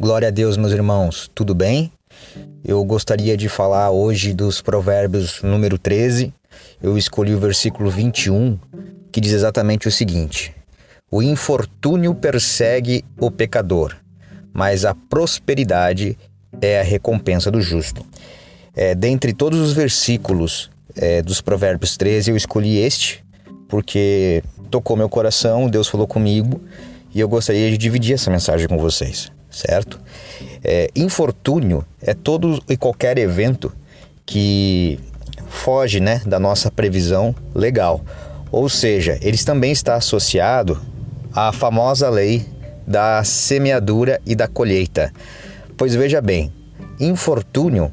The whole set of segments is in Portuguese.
Glória a Deus, meus irmãos, tudo bem? Eu gostaria de falar hoje dos Provérbios número 13. Eu escolhi o versículo 21, que diz exatamente o seguinte: O infortúnio persegue o pecador, mas a prosperidade é a recompensa do justo. É, dentre todos os versículos é, dos Provérbios 13, eu escolhi este, porque tocou meu coração, Deus falou comigo e eu gostaria de dividir essa mensagem com vocês certo? É, infortúnio é todo e qualquer evento que foge né, da nossa previsão legal. Ou seja, ele também está associado à famosa lei da semeadura e da colheita. Pois veja bem, infortúnio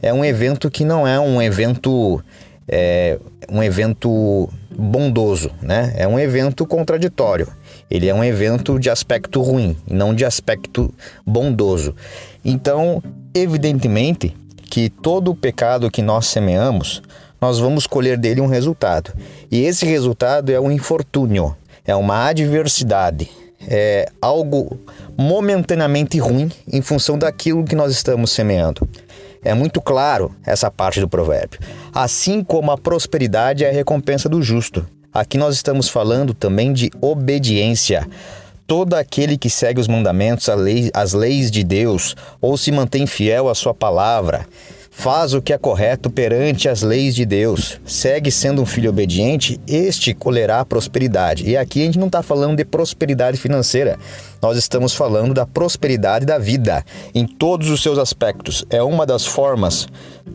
é um evento que não é um evento é, um evento bondoso, né? É um evento contraditório. Ele é um evento de aspecto ruim, não de aspecto bondoso. Então, evidentemente que todo o pecado que nós semeamos, nós vamos colher dele um resultado. E esse resultado é um infortúnio, é uma adversidade, é algo momentaneamente ruim em função daquilo que nós estamos semeando. É muito claro essa parte do provérbio. Assim como a prosperidade é a recompensa do justo. Aqui nós estamos falando também de obediência. Todo aquele que segue os mandamentos, as leis de Deus, ou se mantém fiel à sua palavra, faz o que é correto perante as leis de Deus, segue sendo um filho obediente, este colherá prosperidade. E aqui a gente não está falando de prosperidade financeira, nós estamos falando da prosperidade da vida em todos os seus aspectos. É uma das formas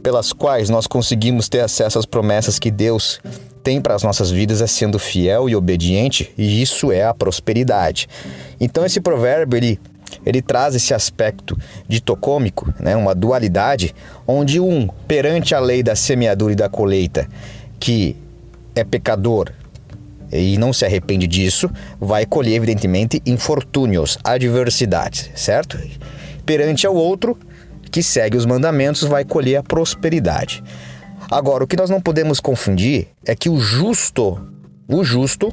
pelas quais nós conseguimos ter acesso às promessas que Deus tem para as nossas vidas é sendo fiel e obediente, e isso é a prosperidade. Então esse provérbio ele ele traz esse aspecto ditocômico, né, uma dualidade, onde um, perante a lei da semeadura e da colheita, que é pecador e não se arrepende disso, vai colher, evidentemente, infortúnios, adversidades, certo? Perante ao outro, que segue os mandamentos, vai colher a prosperidade. Agora, o que nós não podemos confundir é que o justo, o justo,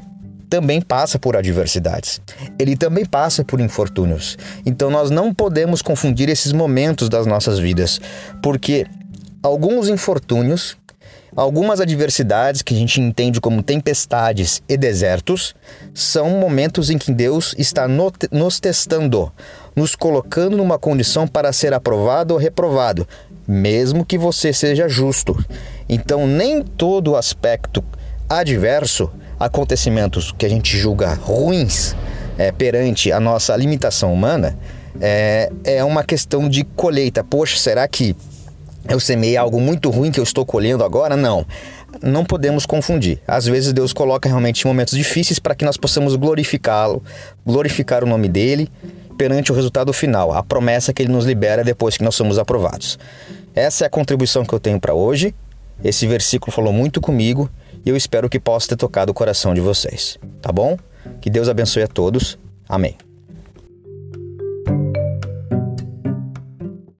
também passa por adversidades. Ele também passa por infortúnios. Então nós não podemos confundir esses momentos das nossas vidas, porque alguns infortúnios, algumas adversidades que a gente entende como tempestades e desertos, são momentos em que Deus está nos testando, nos colocando numa condição para ser aprovado ou reprovado, mesmo que você seja justo. Então nem todo aspecto adverso acontecimentos que a gente julga ruins é, perante a nossa limitação humana, é, é uma questão de colheita. Poxa, será que eu semei algo muito ruim que eu estou colhendo agora? Não. Não podemos confundir. Às vezes Deus coloca realmente momentos difíceis para que nós possamos glorificá-lo, glorificar o nome dele perante o resultado final, a promessa que ele nos libera depois que nós somos aprovados. Essa é a contribuição que eu tenho para hoje. Esse versículo falou muito comigo e eu espero que possa ter tocado o coração de vocês, tá bom? Que Deus abençoe a todos. Amém.